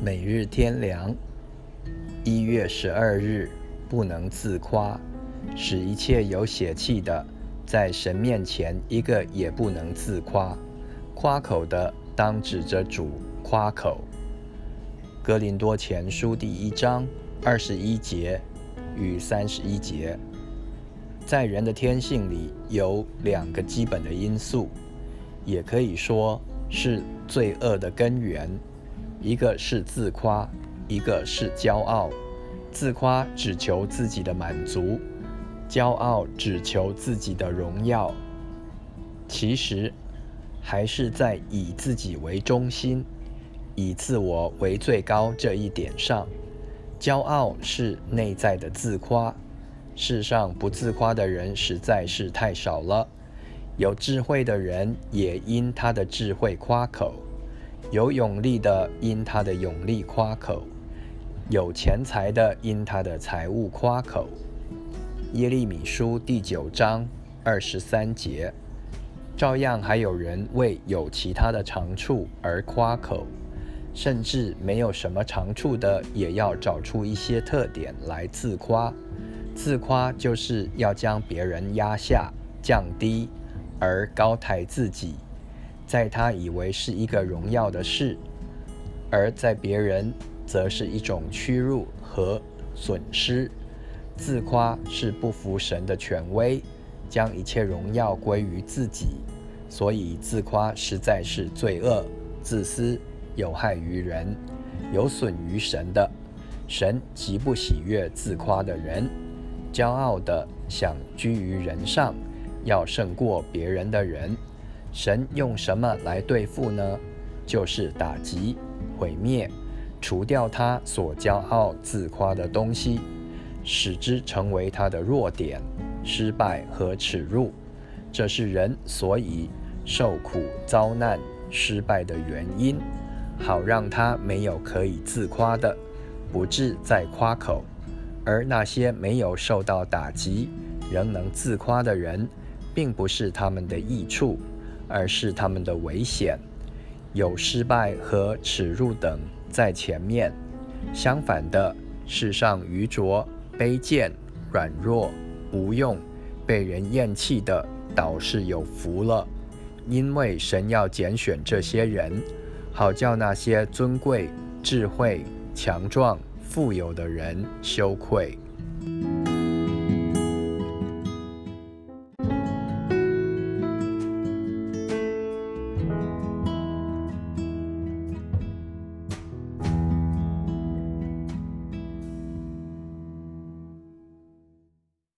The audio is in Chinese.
每日天良，一月十二日，不能自夸，使一切有血气的，在神面前一个也不能自夸。夸口的，当指着主夸口。哥林多前书第一章二十一节与三十一节，在人的天性里有两个基本的因素，也可以说是罪恶的根源。一个是自夸，一个是骄傲。自夸只求自己的满足，骄傲只求自己的荣耀。其实还是在以自己为中心，以自我为最高这一点上。骄傲是内在的自夸。世上不自夸的人实在是太少了。有智慧的人也因他的智慧夸口。有勇力的因他的勇力夸口，有钱财的因他的财物夸口。耶利米书第九章二十三节，照样还有人为有其他的长处而夸口，甚至没有什么长处的，也要找出一些特点来自夸。自夸就是要将别人压下、降低，而高抬自己。在他以为是一个荣耀的事，而在别人则是一种屈辱和损失。自夸是不服神的权威，将一切荣耀归于自己，所以自夸实在是罪恶、自私、有害于人、有损于神的。神极不喜悦自夸的人，骄傲的想居于人上，要胜过别人的人。神用什么来对付呢？就是打击、毁灭、除掉他所骄傲自夸的东西，使之成为他的弱点、失败和耻辱。这是人所以受苦、遭难、失败的原因，好让他没有可以自夸的，不致再夸口。而那些没有受到打击，仍能自夸的人，并不是他们的益处。而是他们的危险，有失败和耻辱等在前面。相反的，世上愚拙、卑贱、软弱、无用、被人厌弃的，倒是有福了。因为神要拣选这些人，好叫那些尊贵、智慧、强壮、富有的人羞愧。